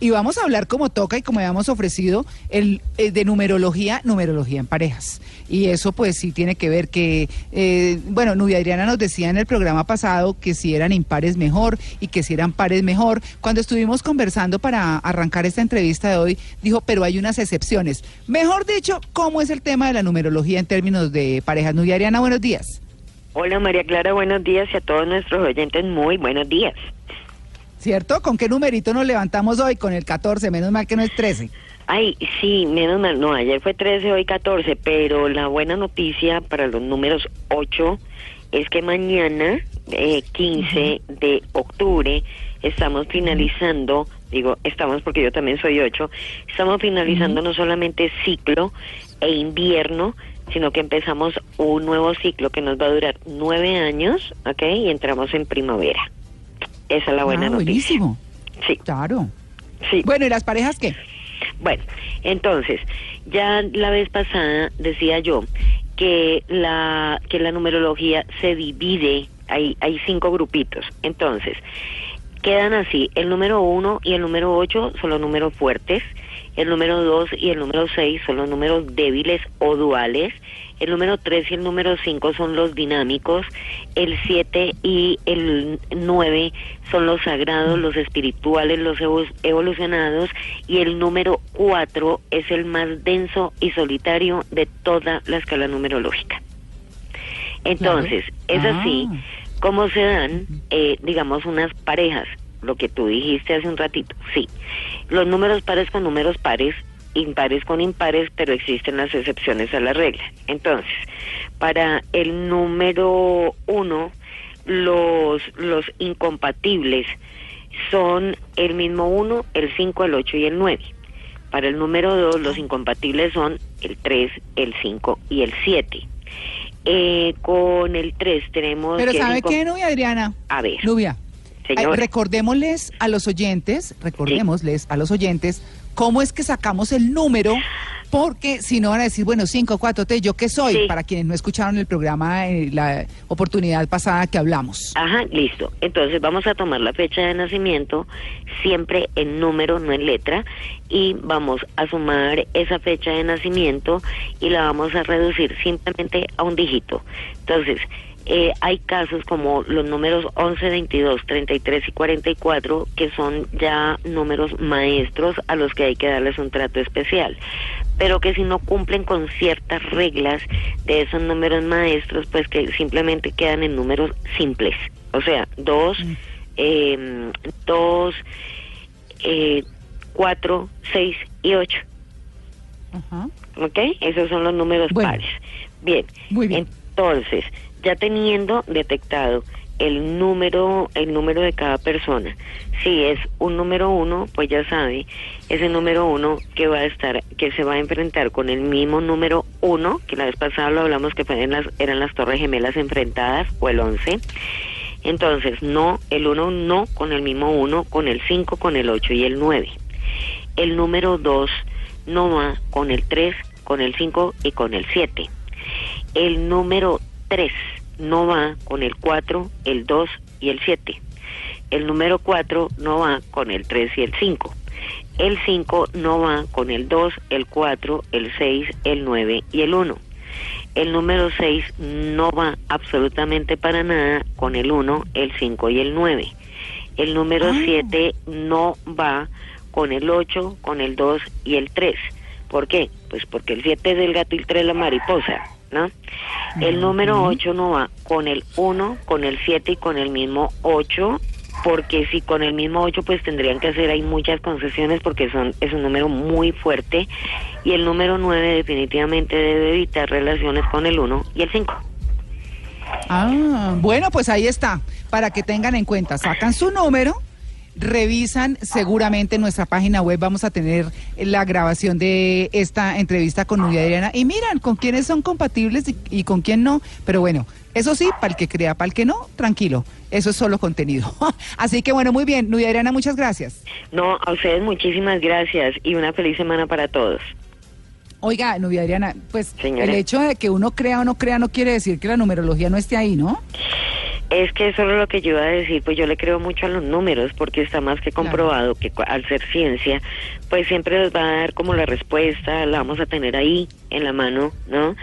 Y vamos a hablar como toca y como habíamos ofrecido el, eh, de numerología, numerología en parejas. Y eso pues sí tiene que ver que, eh, bueno, Nubia Adriana nos decía en el programa pasado que si eran impares mejor y que si eran pares mejor. Cuando estuvimos conversando para arrancar esta entrevista de hoy, dijo, pero hay unas excepciones. Mejor dicho, ¿cómo es el tema de la numerología en términos de parejas? Nubia Adriana, buenos días. Hola María Clara, buenos días y a todos nuestros oyentes muy buenos días. ¿Cierto? ¿Con qué numerito nos levantamos hoy? Con el 14, menos mal que no es 13. Ay, sí, menos mal, no, ayer fue 13, hoy 14, pero la buena noticia para los números 8 es que mañana, eh, 15 de octubre, estamos finalizando, digo, estamos porque yo también soy 8, estamos finalizando no solamente ciclo e invierno, sino que empezamos un nuevo ciclo que nos va a durar nueve años, ¿ok? Y entramos en primavera. Esa es la buena ah, noticia. buenísimo. Sí, Claro. sí. Bueno, ¿y las parejas qué? Bueno, entonces, ya la vez pasada decía yo que la que la numerología se divide, hay hay cinco grupitos. Entonces, quedan así, el número uno y el número ocho son los números fuertes, el número dos y el número seis son los números débiles o duales, el número tres y el número cinco son los dinámicos, el siete y el nueve son los sagrados, los espirituales, los evo- evolucionados, y el número cuatro es el más denso y solitario de toda la escala numerológica. Entonces, es Ah. Como se dan, eh, digamos, unas parejas, lo que tú dijiste hace un ratito, sí. Los números pares con números pares, impares con impares, pero existen las excepciones a la regla. Entonces, para el número uno, los, los incompatibles son el mismo uno, el 5, el 8 y el 9. Para el número 2, los incompatibles son el 3, el 5 y el 7. Eh, con el 3 tenemos... Pero que ¿sabe qué, Nubia Adriana? A ver, Nubia, ay, recordémosles a los oyentes, recordémosles a los oyentes cómo es que sacamos el número, porque si no van a decir, bueno, 5, 4, 3, ¿yo qué soy? Sí. Para quienes no escucharon el programa, eh, la oportunidad pasada que hablamos. Ajá, listo. Entonces vamos a tomar la fecha de nacimiento siempre en número, no en letra, y vamos a sumar esa fecha de nacimiento y la vamos a reducir simplemente a un dígito. Entonces, eh, hay casos como los números 11, 22, 33 y 44 que son ya números maestros a los que hay que darles un trato especial, pero que si no cumplen con ciertas reglas de esos números maestros, pues que simplemente quedan en números simples, o sea, 2, 2, 4, 6 y 8. Ajá. ¿Ok? Esos son los números Bueno. pares. Bien. Muy bien. Entonces, ya teniendo detectado el número, el número de cada persona, si es un número uno, pues ya sabe, ese número uno que va a estar, que se va a enfrentar con el mismo número uno, que la vez pasada lo hablamos que fueron las, eran las torres gemelas enfrentadas, o el 11. Entonces, no, el 1 no con el mismo 1, con el 5, con el 8 y el 9. El número 2 no va con el 3, con el 5 y con el 7. El número 3 no va con el 4, el 2 y el 7. El número 4 no va con el 3 y el 5. El 5 no va con el 2, el 4, el 6, el 9 y el 1. El número 6 no va absolutamente para nada con el 1, el 5 y el 9. El número 7 no va con el 8, con el 2 y el 3. ¿Por qué? Pues porque el 7 es el gato y el 3 la mariposa, ¿no? El número 8 no va con el 1, con el 7 y con el mismo 8, porque si con el mismo 8 pues tendrían que hacer ahí muchas concesiones porque son es un número muy fuerte y el número 9 definitivamente debe evitar relaciones con el 1 y el 5. Ah, bueno, pues ahí está, para que tengan en cuenta, sacan su número revisan seguramente en nuestra página web vamos a tener la grabación de esta entrevista con Nubia Adriana y miran con quiénes son compatibles y, y con quién no, pero bueno, eso sí, para el que crea, para el que no, tranquilo, eso es solo contenido. Así que bueno, muy bien, Nubia Adriana, muchas gracias. No, a ustedes muchísimas gracias y una feliz semana para todos. Oiga, Nubia Adriana, pues Señora. el hecho de que uno crea o no crea no quiere decir que la numerología no esté ahí, ¿no? Es que eso es lo que yo iba a decir, pues yo le creo mucho a los números porque está más que comprobado que al ser ciencia, pues siempre nos va a dar como la respuesta, la vamos a tener ahí en la mano, ¿no?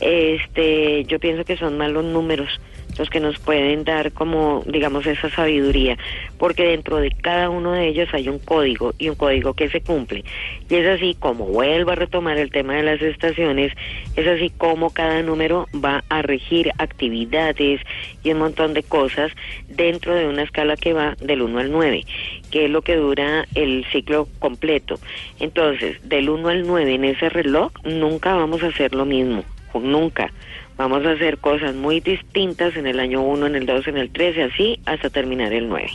Este, yo pienso que son más los números los que nos pueden dar como, digamos, esa sabiduría, porque dentro de cada uno de ellos hay un código y un código que se cumple. Y es así como vuelvo a retomar el tema de las estaciones, es así como cada número va a regir actividades y un montón de cosas dentro de una escala que va del 1 al 9, que es lo que dura el ciclo completo. Entonces, del 1 al 9 en ese reloj nunca vamos a hacer lo mismo, nunca. Vamos a hacer cosas muy distintas en el año 1, en el 2, en el 3 y así hasta terminar el 9.